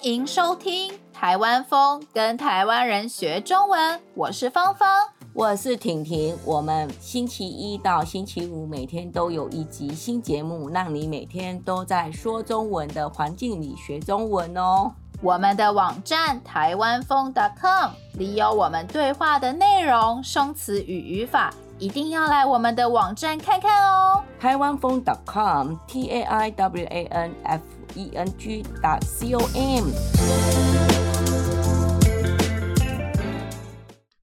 欢迎收听台湾风跟台湾人学中文，我是芳芳，我是婷婷。我们星期一到星期五每天都有一集新节目，让你每天都在说中文的环境里学中文哦。我们的网站台湾风 .com 里有我们对话的内容、生词与语法，一定要来我们的网站看看哦。台湾风 .com T A I W A N F E N G C O M。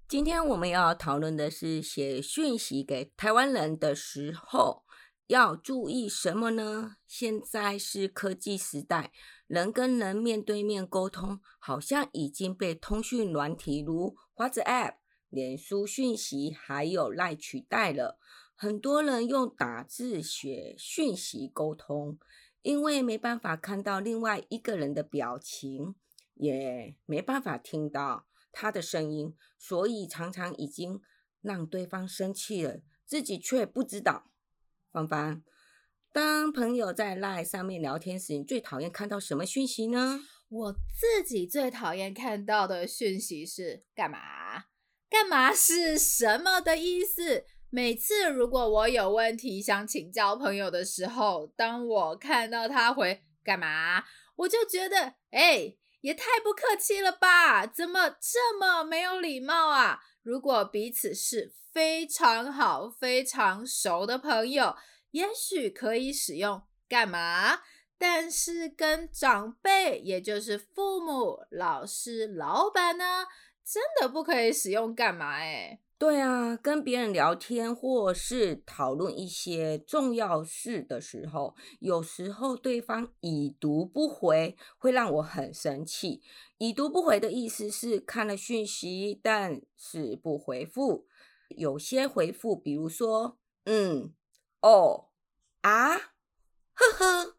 今天我们要讨论的是写讯息给台湾人的时候要注意什么呢？现在是科技时代。人跟人面对面沟通，好像已经被通讯软体如 WhatsApp、脸书讯息还有 Line 取代了。很多人用打字写讯息沟通，因为没办法看到另外一个人的表情，也没办法听到他的声音，所以常常已经让对方生气了，自己却不知道。芳芳。当朋友在 LINE 上面聊天时，你最讨厌看到什么讯息呢？我自己最讨厌看到的讯息是干嘛？干嘛是什么的意思？每次如果我有问题想请教朋友的时候，当我看到他回干嘛，我就觉得，哎，也太不客气了吧？怎么这么没有礼貌啊？如果彼此是非常好、非常熟的朋友。也许可以使用干嘛，但是跟长辈，也就是父母、老师、老板呢，真的不可以使用干嘛？哎，对啊，跟别人聊天或是讨论一些重要事的时候，有时候对方已读不回，会让我很生气。已读不回的意思是看了讯息，但是不回复。有些回复，比如说，嗯，哦。啊，呵呵，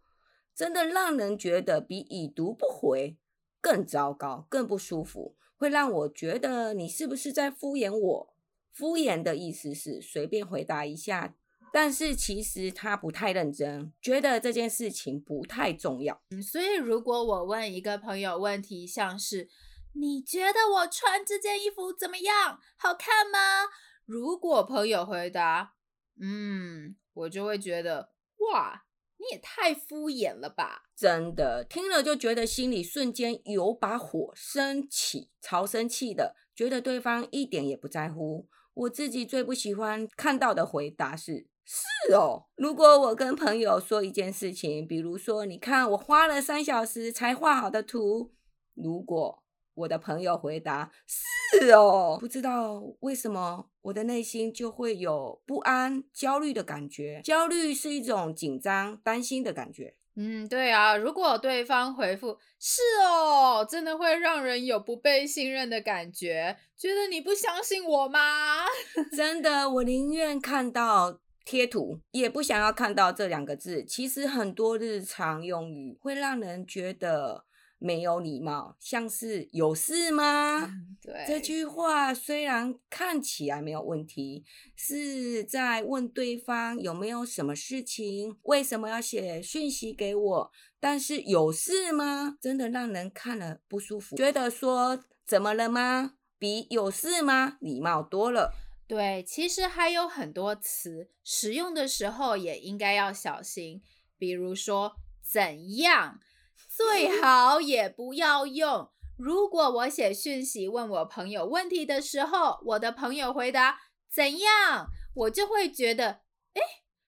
真的让人觉得比已读不回更糟糕、更不舒服，会让我觉得你是不是在敷衍我？敷衍的意思是随便回答一下，但是其实他不太认真，觉得这件事情不太重要。嗯，所以如果我问一个朋友问题，像是你觉得我穿这件衣服怎么样？好看吗？如果朋友回答，嗯，我就会觉得。哇，你也太敷衍了吧！真的，听了就觉得心里瞬间有把火升起，超生气的，觉得对方一点也不在乎。我自己最不喜欢看到的回答是：是哦。如果我跟朋友说一件事情，比如说，你看我花了三小时才画好的图，如果。我的朋友回答：“是哦，不知道为什么我的内心就会有不安、焦虑的感觉。焦虑是一种紧张、担心的感觉。”嗯，对啊。如果对方回复“是哦”，真的会让人有不被信任的感觉，觉得你不相信我吗？真的，我宁愿看到贴图，也不想要看到这两个字。其实很多日常用语会让人觉得。没有礼貌，像是有事吗？嗯，对。这句话虽然看起来没有问题，是在问对方有没有什么事情，为什么要写讯息给我？但是有事吗？真的让人看了不舒服，觉得说怎么了吗？比有事吗？礼貌多了。对，其实还有很多词使用的时候也应该要小心，比如说怎样。最好也不要用。如果我写讯息问我朋友问题的时候，我的朋友回答怎样，我就会觉得，诶，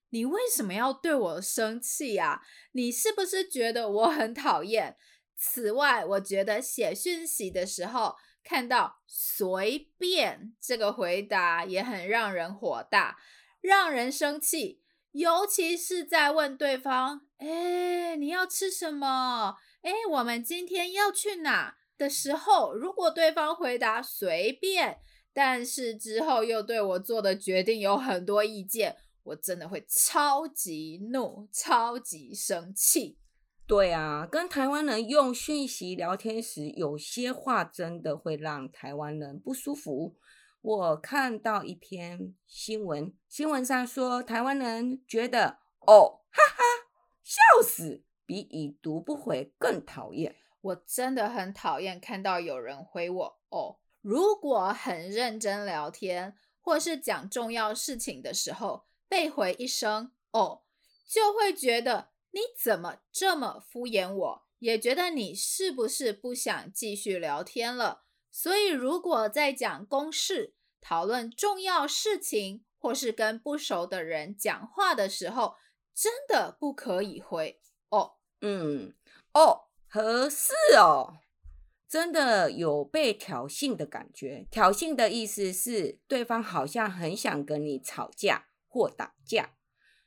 你为什么要对我生气呀？你是不是觉得我很讨厌？此外，我觉得写讯息的时候看到随便这个回答也很让人火大，让人生气。尤其是在问对方，哎，你要吃什么？哎，我们今天要去哪的时候，如果对方回答随便，但是之后又对我做的决定有很多意见，我真的会超级怒、超级生气。对啊，跟台湾人用讯息聊天时，有些话真的会让台湾人不舒服。我看到一篇新闻，新闻上说台湾人觉得哦，哈哈，笑死，比已读不回更讨厌。我真的很讨厌看到有人回我哦。如果很认真聊天，或是讲重要事情的时候，被回一声哦，就会觉得你怎么这么敷衍我，也觉得你是不是不想继续聊天了。所以，如果在讲公事、讨论重要事情，或是跟不熟的人讲话的时候，真的不可以回哦。嗯，哦，合适哦。真的有被挑衅的感觉。挑衅的意思是对方好像很想跟你吵架或打架。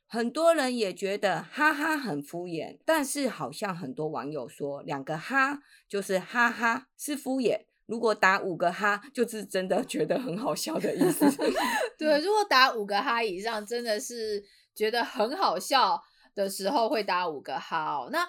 很多人也觉得哈哈很敷衍，但是好像很多网友说两个哈就是哈哈是敷衍。如果打五个哈，就是真的觉得很好笑的意思。对，如果打五个哈以上，真的是觉得很好笑的时候会打五个哈哦。那。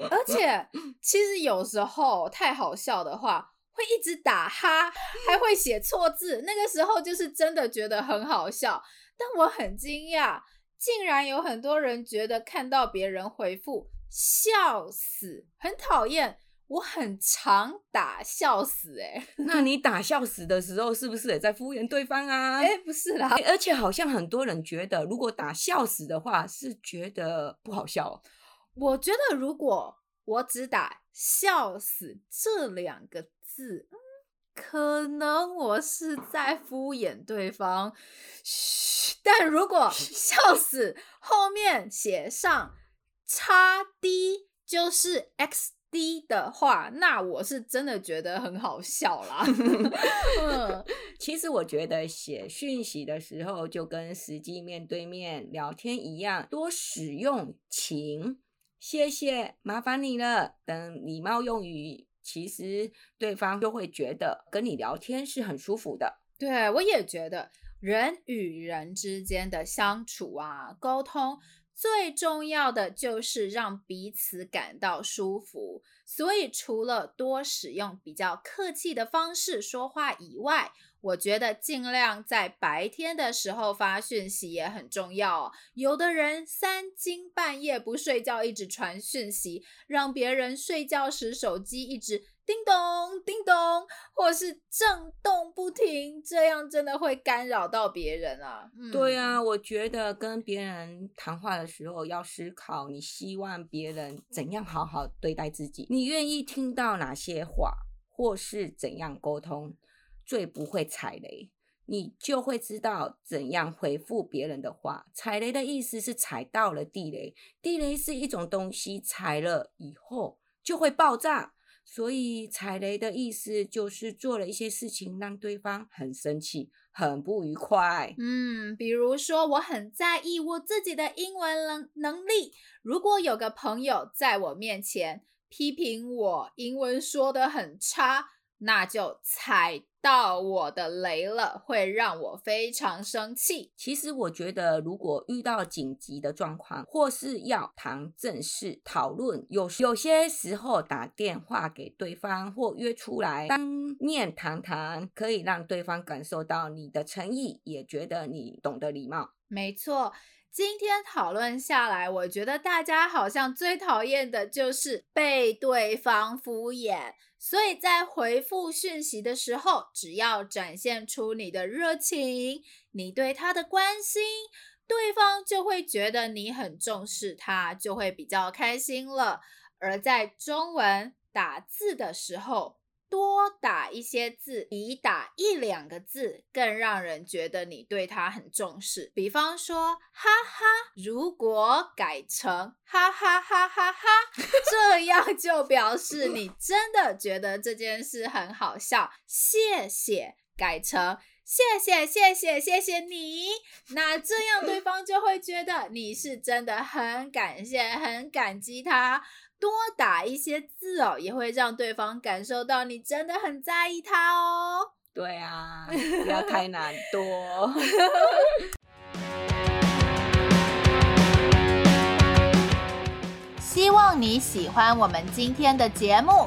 而且，其实有时候太好笑的话，会一直打哈，还会写错字。那个时候就是真的觉得很好笑。但我很惊讶，竟然有很多人觉得看到别人回复“笑死”很讨厌。我很常打笑死、欸，哎，那你打笑死的时候，是不是也在敷衍对方啊？哎、欸，不是啦，而且好像很多人觉得，如果打笑死的话，是觉得不好笑。我觉得，如果我只打“笑死”这两个字，嗯，可能我是在敷衍对方。嘘，但如果“笑死”后面写上“叉 D”，就是 “XD” 的话，那我是真的觉得很好笑啦。嗯，其实我觉得写讯息的时候，就跟实际面对面聊天一样，多使用“请”。谢谢，麻烦你了。等礼貌用语，其实对方就会觉得跟你聊天是很舒服的。对，我也觉得，人与人之间的相处啊，沟通最重要的就是让彼此感到舒服。所以，除了多使用比较客气的方式说话以外，我觉得尽量在白天的时候发讯息也很重要。有的人三更半夜不睡觉，一直传讯息，让别人睡觉时手机一直叮咚叮咚，或是震动不停，这样真的会干扰到别人啊。嗯，对啊，我觉得跟别人谈话的时候要思考，你希望别人怎样好好对待自己，你愿意听到哪些话，或是怎样沟通。最不会踩雷，你就会知道怎样回复别人的话。踩雷的意思是踩到了地雷，地雷是一种东西，踩了以后就会爆炸。所以踩雷的意思就是做了一些事情让对方很生气、很不愉快。嗯，比如说我很在意我自己的英文能能力，如果有个朋友在我面前批评我英文说的很差，那就踩到我的雷了，会让我非常生气。其实我觉得，如果遇到紧急的状况，或是要谈正事讨论，有有些时候打电话给对方或约出来当面谈谈，可以让对方感受到你的诚意，也觉得你懂得礼貌。没错，今天讨论下来，我觉得大家好像最讨厌的就是被对方敷衍。所以在回复讯息的时候，只要展现出你的热情，你对他的关心，对方就会觉得你很重视他，就会比较开心了。而在中文打字的时候，多打一些字，比打一两个字更让人觉得你对他很重视。比方说，哈哈，如果改成哈哈哈哈哈，这样就表示你真的觉得这件事很好笑。谢谢，改成谢谢谢谢谢谢你，那这样对方就会觉得你是真的很感谢、很感激他。多打一些字哦，也会让对方感受到你真的很在意他哦。对啊，不要太难多。希望你喜欢我们今天的节目。